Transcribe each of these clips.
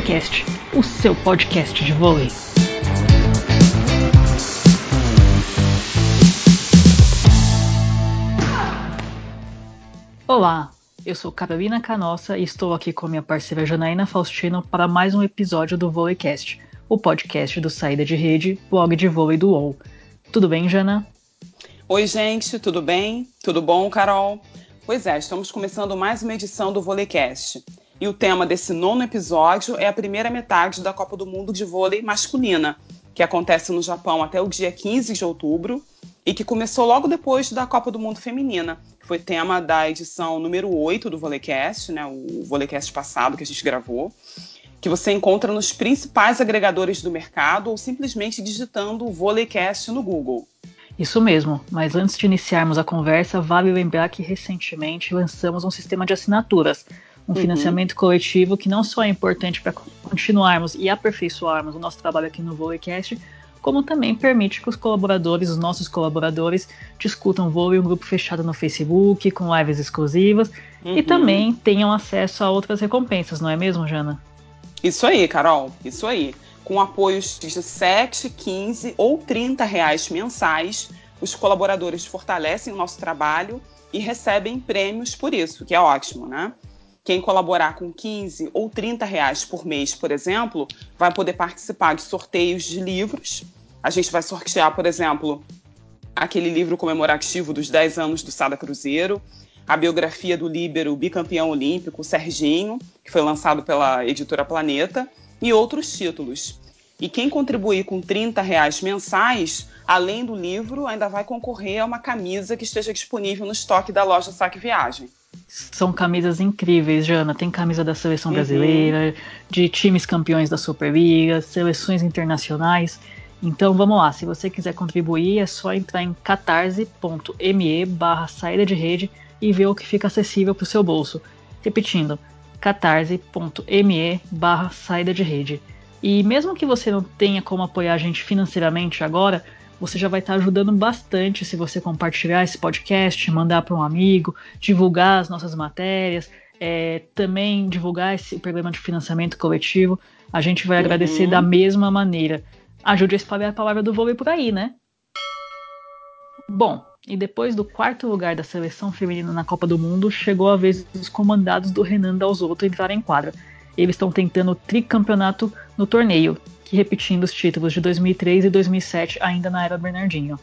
Volecast, o seu podcast de vôlei. Olá, eu sou Carolina Canossa e estou aqui com minha parceira Janaína Faustino para mais um episódio do Volecast, o podcast do Saída de Rede, blog de vôlei do UOL. Tudo bem, Jana? Oi, gente, tudo bem? Tudo bom, Carol? Pois é, estamos começando mais uma edição do Volecast. E o tema desse nono episódio é a primeira metade da Copa do Mundo de Vôlei Masculina, que acontece no Japão até o dia 15 de outubro e que começou logo depois da Copa do Mundo Feminina, que foi tema da edição número 8 do Volecast, né, o Volecast passado que a gente gravou, que você encontra nos principais agregadores do mercado ou simplesmente digitando o Volecast no Google. Isso mesmo, mas antes de iniciarmos a conversa, vale lembrar que recentemente lançamos um sistema de assinaturas um uhum. financiamento coletivo que não só é importante para continuarmos e aperfeiçoarmos o nosso trabalho aqui no Volecast, como também permite que os colaboradores, os nossos colaboradores, discutam vôlei em um grupo fechado no Facebook, com lives exclusivas uhum. e também tenham acesso a outras recompensas, não é mesmo, Jana? Isso aí, Carol, isso aí. Com apoios de 7, 15 ou 30 reais mensais, os colaboradores fortalecem o nosso trabalho e recebem prêmios por isso, que é ótimo, né? Quem colaborar com 15 ou 30 reais por mês, por exemplo, vai poder participar de sorteios de livros. A gente vai sortear, por exemplo, aquele livro comemorativo dos 10 anos do Sada Cruzeiro, a biografia do líbero bicampeão olímpico Serginho, que foi lançado pela editora Planeta, e outros títulos. E quem contribuir com 30 reais mensais, além do livro, ainda vai concorrer a uma camisa que esteja disponível no estoque da loja Saque Viagem. São camisas incríveis, Jana. Tem camisa da seleção uhum. brasileira, de times campeões da Superliga, seleções internacionais. Então vamos lá, se você quiser contribuir, é só entrar em catarse.me barra saída de rede e ver o que fica acessível para o seu bolso. Repetindo, catarse.me barra saída de rede. E mesmo que você não tenha como apoiar a gente financeiramente agora, você já vai estar ajudando bastante se você compartilhar esse podcast, mandar para um amigo, divulgar as nossas matérias, é, também divulgar esse programa de financiamento coletivo. A gente vai uhum. agradecer da mesma maneira. Ajude a espalhar a palavra do vôlei por aí, né? Bom, e depois do quarto lugar da seleção feminina na Copa do Mundo, chegou a vez dos comandados do Renan Dalzotto entrarem em quadra. Eles estão tentando o tricampeonato no torneio, que repetindo os títulos de 2003 e 2007 ainda na era Bernardinho.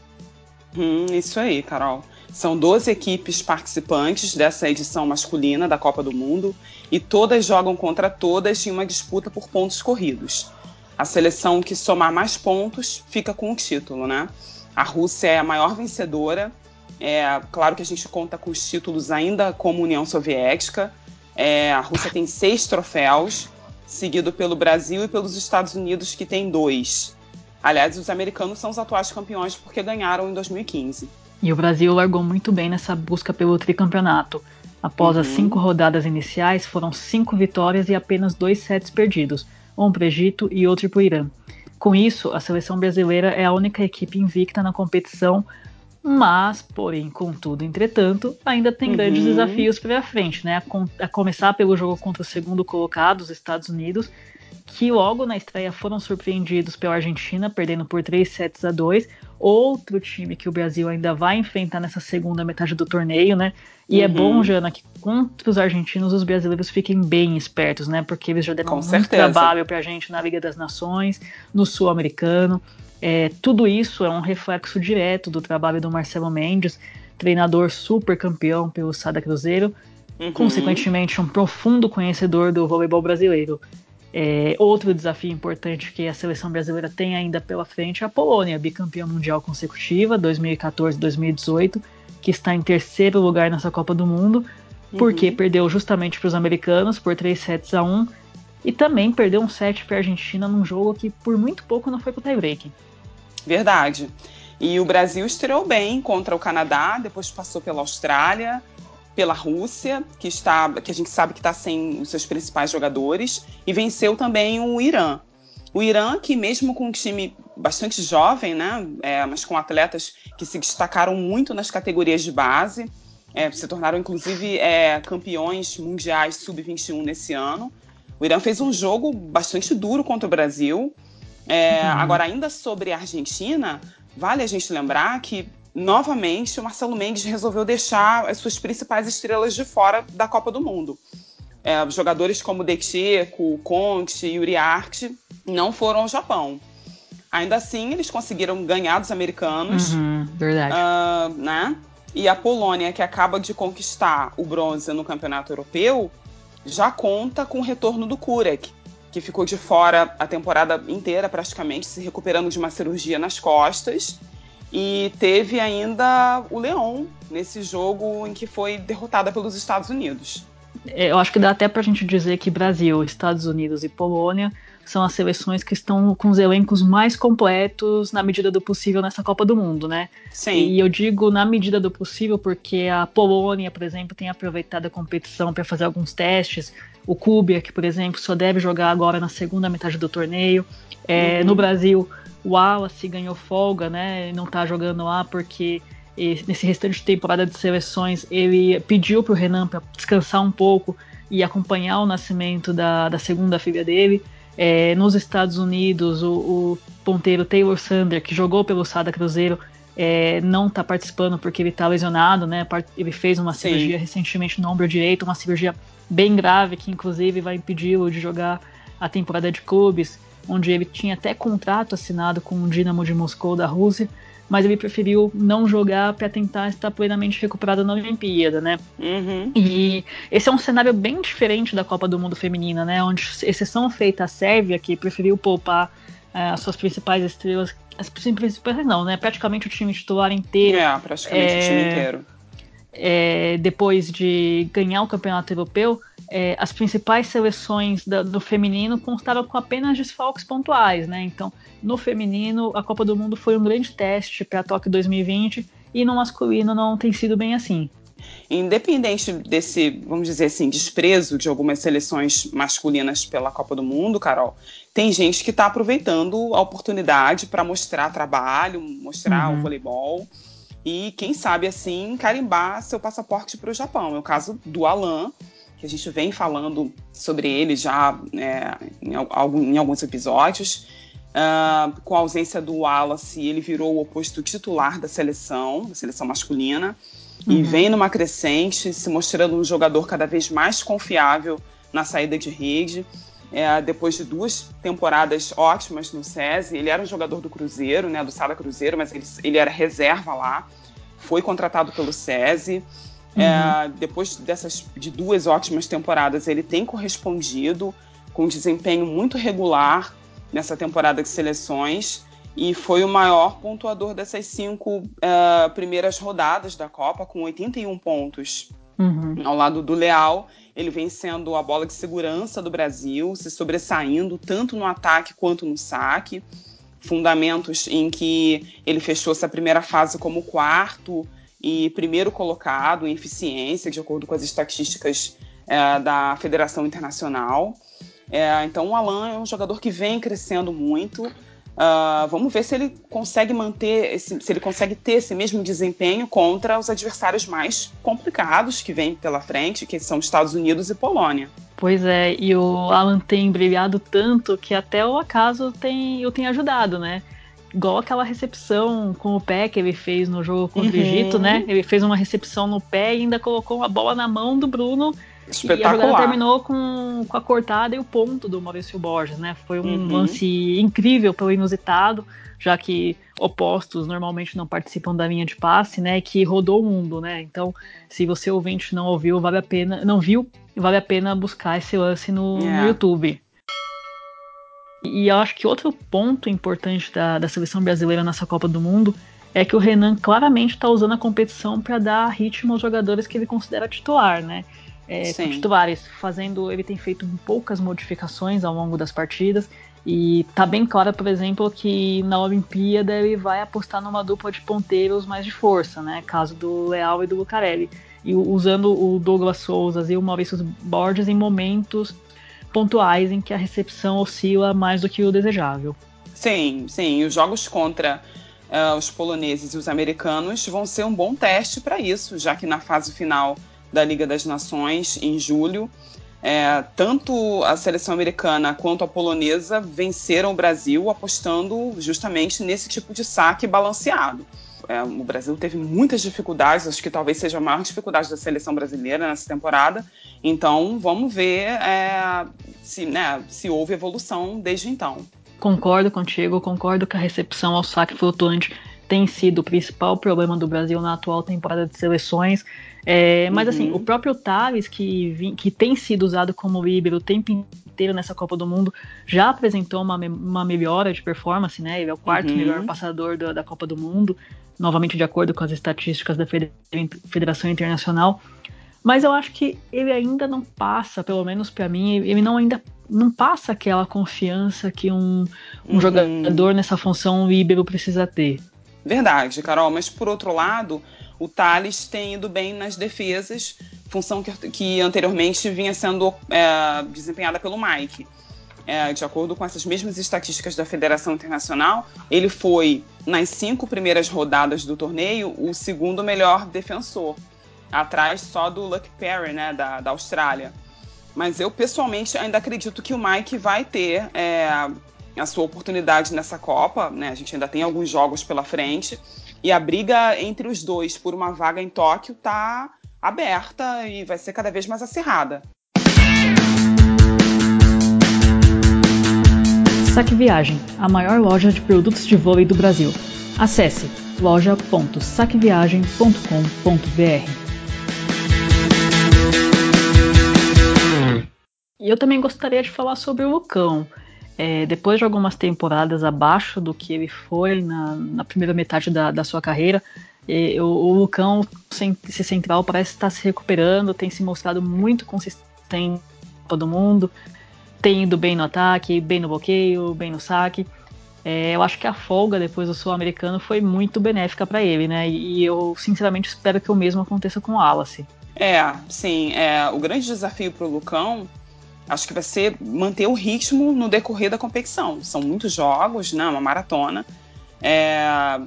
Hum, isso aí, Carol. São 12 equipes participantes dessa edição masculina da Copa do Mundo e todas jogam contra todas em uma disputa por pontos corridos. A seleção que somar mais pontos fica com o título, né? A Rússia é a maior vencedora. É, claro que a gente conta com os títulos ainda como União Soviética. É, a Rússia tem seis troféus seguido pelo Brasil e pelos Estados Unidos, que tem dois. Aliás, os americanos são os atuais campeões porque ganharam em 2015. E o Brasil largou muito bem nessa busca pelo tricampeonato. Após uhum. as cinco rodadas iniciais, foram cinco vitórias e apenas dois sets perdidos, um para o Egito e outro para o Irã. Com isso, a seleção brasileira é a única equipe invicta na competição, mas, porém, contudo, entretanto, ainda tem uhum. grandes desafios pela frente, né? A, a, começar pelo jogo contra o segundo colocado, os Estados Unidos, que logo na estreia foram surpreendidos pela Argentina, perdendo por 3 sets a 2. Outro time que o Brasil ainda vai enfrentar nessa segunda metade do torneio, né? E uhum. é bom, uhum. Jana, que contra os argentinos os brasileiros fiquem bem espertos, né? Porque eles já deram Com muito certeza. trabalho pra gente na Liga das Nações, no Sul-Americano. É, tudo isso é um reflexo direto do trabalho do Marcelo Mendes, treinador super campeão pelo Sada Cruzeiro, uhum. consequentemente um profundo conhecedor do voleibol brasileiro. É, outro desafio importante que a seleção brasileira tem ainda pela frente é a Polônia, bicampeã mundial consecutiva, 2014-2018, que está em terceiro lugar nessa Copa do Mundo, uhum. porque perdeu justamente para os americanos por 3 sets a 1 e também perdeu um set para a Argentina num jogo que por muito pouco não foi para o tie-break. Verdade. E o Brasil estreou bem contra o Canadá, depois passou pela Austrália, pela Rússia, que está, que a gente sabe que está sem os seus principais jogadores, e venceu também o Irã. O Irã, que mesmo com um time bastante jovem, né, é, mas com atletas que se destacaram muito nas categorias de base, é, se tornaram inclusive é, campeões mundiais sub-21 nesse ano, O Irã fez um jogo bastante duro contra o Brasil. É, uhum. Agora, ainda sobre a Argentina, vale a gente lembrar que, novamente, o Marcelo Mendes resolveu deixar as suas principais estrelas de fora da Copa do Mundo. É, jogadores como Decheco, Conte e Uriarte não foram ao Japão. Ainda assim, eles conseguiram ganhar dos americanos. Uhum, verdade. Uh, né? E a Polônia, que acaba de conquistar o bronze no campeonato europeu, já conta com o retorno do Kurek, que ficou de fora a temporada inteira praticamente, se recuperando de uma cirurgia nas costas. E teve ainda o Leão nesse jogo em que foi derrotada pelos Estados Unidos. É, eu acho que dá até para a gente dizer que Brasil, Estados Unidos e Polônia são as seleções que estão com os elencos mais completos na medida do possível nessa Copa do Mundo, né? Sim. E eu digo na medida do possível porque a Polônia, por exemplo, tem aproveitado a competição para fazer alguns testes. O Kubiak, por exemplo, só deve jogar agora na segunda metade do torneio. É, uhum. No Brasil, o Wallace ganhou folga, né? Não está jogando lá porque nesse restante de temporada de seleções ele pediu para o Renan para descansar um pouco e acompanhar o nascimento da, da segunda filha dele. É, nos Estados Unidos, o, o, ponteiro Taylor Sander, que jogou pelo Sada Cruzeiro, é, não está participando porque ele está lesionado, né? Ele fez uma Sim. cirurgia recentemente no ombro direito, uma cirurgia bem grave, que inclusive vai impedi-lo de jogar a temporada de clubes, onde ele tinha até contrato assinado com o Dinamo de Moscou da Rússia mas ele preferiu não jogar para tentar estar plenamente recuperado na Olimpíada, né? Uhum. E esse é um cenário bem diferente da Copa do Mundo Feminina, né? Onde, exceção feita a Sérvia, que preferiu poupar uh, as suas principais estrelas, as principais não, né? Praticamente o time titular inteiro. É, praticamente é, o time inteiro. É, depois de ganhar o campeonato europeu, é, as principais seleções do, do feminino constaram com apenas desfalques pontuais, né? Então, no feminino, a Copa do Mundo foi um grande teste para a Tóquio 2020 e no masculino não tem sido bem assim. Independente desse, vamos dizer assim, desprezo de algumas seleções masculinas pela Copa do Mundo, Carol, tem gente que está aproveitando a oportunidade para mostrar trabalho, mostrar uhum. o voleibol e, quem sabe, assim, carimbar seu passaporte para o Japão. É o caso do Alan, que a gente vem falando sobre ele já é, em, em, alguns episódios. Uh, com a ausência do Wallace, ele virou o oposto titular da seleção, da seleção masculina, uhum. e vem numa crescente, se mostrando um jogador cada vez mais confiável na saída de rede. É, depois de duas temporadas ótimas no SESI, ele era um jogador do Cruzeiro, né, do Sada Cruzeiro, mas ele, ele era reserva lá, foi contratado pelo SESI. Uhum. É, depois dessas de duas ótimas temporadas, ele tem correspondido com um desempenho muito regular nessa temporada de seleções e foi o maior pontuador dessas cinco uh, primeiras rodadas da Copa, com 81 pontos. Uhum. Ao lado do Leal, ele vem sendo a bola de segurança do Brasil, se sobressaindo tanto no ataque quanto no saque. Fundamentos em que ele fechou essa primeira fase como quarto e primeiro colocado em eficiência, de acordo com as estatísticas é, da Federação Internacional. É, então o Alan é um jogador que vem crescendo muito. Uh, vamos ver se ele consegue manter, esse, se ele consegue ter esse mesmo desempenho contra os adversários mais complicados que vêm pela frente, que são Estados Unidos e Polônia. Pois é, e o Alan tem brilhado tanto que até o acaso tem, o tem ajudado, né? igual aquela recepção com o pé que ele fez no jogo contra uhum. o Egito, né? Ele fez uma recepção no pé e ainda colocou a bola na mão do Bruno. E a jogada terminou com, com a cortada e o ponto do Maurício Borges, né? Foi um uhum. lance incrível pelo inusitado, já que opostos normalmente não participam da linha de passe, né? Que rodou o mundo, né? Então, se você ouvinte não ouviu, vale a pena, não viu, vale a pena buscar esse lance no, yeah. no é. YouTube. E eu acho que outro ponto importante da, da seleção brasileira nessa Copa do Mundo é que o Renan claramente está usando a competição para dar ritmo aos jogadores que ele considera titular, né? É, titulares, fazendo, ele tem feito poucas modificações ao longo das partidas e tá bem claro, por exemplo, que na Olimpíada ele vai apostar numa dupla de ponteiros mais de força, né? Caso do Leal e do Lucarelli. E usando o Douglas Souza e o Maurício Borges em momentos pontuais em que a recepção oscila mais do que o desejável. Sim, sim. Os jogos contra uh, os poloneses e os americanos vão ser um bom teste para isso, já que na fase final da Liga das Nações, em julho, É, tanto a seleção americana quanto a polonesa venceram o Brasil apostando justamente nesse tipo de saque balanceado. É, o Brasil teve muitas dificuldades, acho que talvez seja a maior dificuldade da seleção brasileira nessa temporada. Então, vamos ver é, se, né, se houve evolução desde então. Concordo contigo, concordo que a recepção ao saque flutuante tem sido o principal problema do Brasil na atual temporada de seleções. É, mas assim, uhum. assim, o próprio Thales, que, que tem sido usado como líbero o tempo inteiro nessa Copa do Mundo, já apresentou uma, uma melhora de performance, né? Ele é o quarto uhum. melhor passador da, da Copa do Mundo, novamente de acordo com as estatísticas da Federação Internacional. Mas eu acho que ele ainda não passa, pelo menos para mim, ele não ainda não passa aquela confiança que um, um uhum. jogador nessa função líbero precisa ter. Verdade, Carol, mas por outro lado, o Thales tem ido bem nas defesas, função que, que anteriormente vinha sendo é, desempenhada pelo Mike. É, de acordo com essas mesmas estatísticas da Federação Internacional, ele foi, nas cinco primeiras rodadas do torneio, o segundo melhor defensor, atrás só do Luck Perry, né, da, da Austrália. Mas eu, pessoalmente, ainda acredito que o Mike vai ter é, a sua oportunidade nessa Copa, né? A gente ainda tem alguns jogos pela frente. E a briga entre os dois por uma vaga em Tóquio tá aberta e vai ser cada vez mais acirrada. Saque Viagem, a maior loja de produtos de vôlei do Brasil. Acesse loja.saqueviagem.com.br. E eu também gostaria de falar sobre o Lucão. É, depois de algumas temporadas abaixo do que ele foi na, na primeira metade da, da sua carreira, e, o, o Lucão, esse central, parece estar se recuperando, tem se mostrado muito consistente todo mundo, tem ido bem no ataque, bem no bloqueio, bem no saque. É, eu acho que a folga depois do sul-americano foi muito benéfica para ele, né? E eu sinceramente espero que o mesmo aconteça com o Wallace. É, sim. É, o grande desafio para o Lucão acho que vai ser manter o ritmo no decorrer da competição. São muitos jogos, né? Uma maratona. É,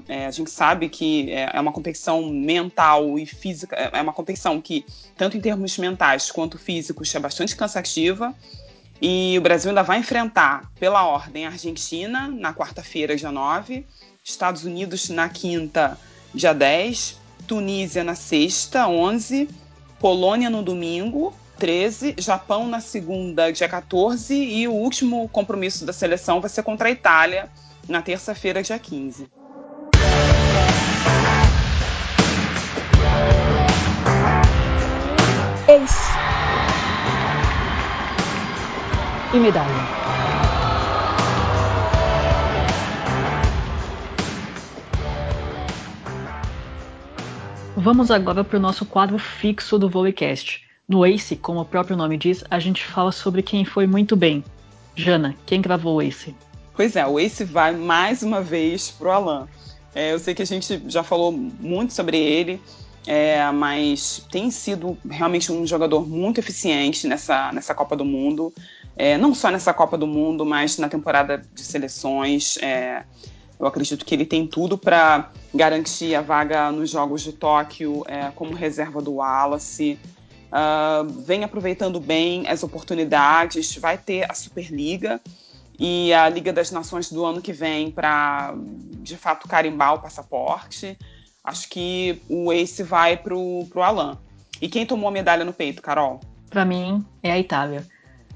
é, a gente sabe que é, é uma competição mental e física, é, é uma competição que, tanto em termos mentais quanto físicos, é bastante cansativa. E o Brasil ainda vai enfrentar, pela ordem, a Argentina na quarta-feira, dia 9, Estados Unidos na quinta, dia 10, Tunísia na sexta, 11, Polônia no domingo, 13, Japão na segunda, dia 14, e o último compromisso da seleção vai ser contra a Itália na terça-feira, dia 15. Ex. E medalha. Vamos agora para o nosso quadro fixo do Volleycast no Ace, como o próprio nome diz, a gente fala sobre quem foi muito bem. Jana, quem gravou o Ace? Pois é, o Ace vai mais uma vez pro Alan. É, eu sei que a gente já falou muito sobre ele, é, mas tem sido realmente um jogador muito eficiente nessa, nessa Copa do Mundo. É, não só nessa Copa do Mundo, mas na temporada de seleções. É, eu acredito que ele tem tudo para garantir a vaga nos Jogos de Tóquio é, como reserva do Wallace uh, vem aproveitando bem as oportunidades, vai ter a Superliga e a Liga das Nações do ano que vem para, de fato, carimbar o passaporte. Acho que o Ace vai para o Alan. E quem tomou a medalha no peito, Carol? Para mim, é a Itália.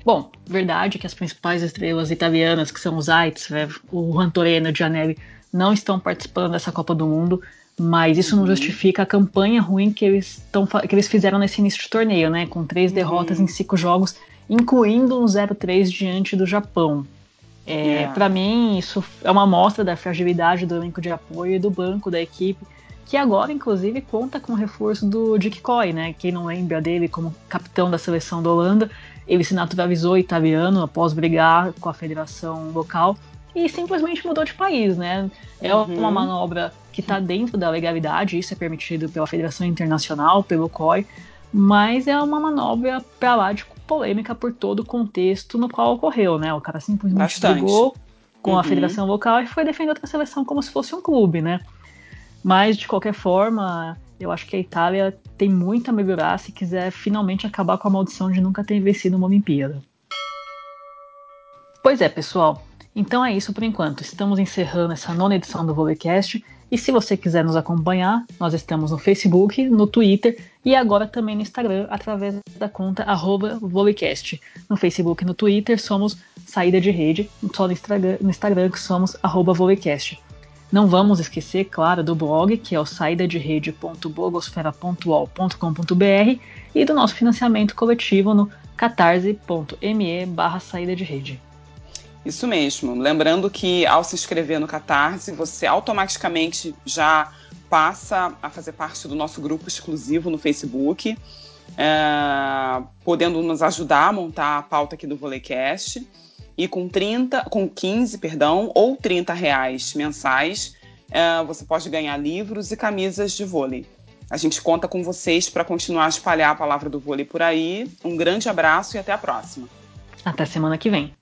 Bom, verdade que as principais estrelas italianas, que são os Aitz, né, o Juan Toreno e o Gianelli, não estão participando dessa Copa do Mundo. Mas isso não uhum. justifica a campanha ruim que eles, tão, que eles fizeram nesse início de torneio, né? Com três uhum. derrotas em cinco jogos, incluindo um 0-3 diante do Japão. É, yeah. É. Para mim, isso é uma amostra da fragilidade do elenco de apoio e do banco da equipe, que agora, inclusive, conta com o reforço do Dick Coy, né? Quem não lembra dele como capitão da seleção da Holanda, ele se naturalizou italiano após brigar com a federação local e simplesmente mudou de país, né? É uhum. uma manobra que está dentro da legalidade, isso é permitido pela Federação Internacional, pelo COI, mas é uma manobra para lá de polêmica por todo o contexto no qual ocorreu, né? O cara simplesmente Bastante. brigou com uhum. a federação local e foi defender outra seleção como se fosse um clube, né? Mas, de qualquer forma, Eu acho que a Itália tem muito a melhorar se quiser finalmente acabar com a maldição de nunca ter vencido uma Olimpíada. Pois é, pessoal. Então é isso por enquanto. Estamos encerrando essa nona edição do Volecast. E se você quiser nos acompanhar, nós estamos no Facebook, no Twitter e agora também no Instagram, através da conta Volecast. No Facebook e no Twitter somos Saída de Rede, só no Instagram, no Instagram que somos Volecast. Não vamos esquecer, claro, do blog, que é o saidaderede.blogosfera.ual.com.br e do nosso financiamento coletivo no catarse.me barra saída de rede. Isso mesmo. Lembrando que ao se inscrever no Catarse, você automaticamente já passa a fazer parte do nosso grupo exclusivo no Facebook, é, podendo nos ajudar a montar a pauta aqui do Volecast. E com 30, com 15, perdão, ou 30 reais mensais, é, você pode ganhar livros e camisas de vôlei. A gente conta com vocês para continuar a espalhar a palavra do vôlei por aí. Um grande abraço e até a próxima. Até semana que vem.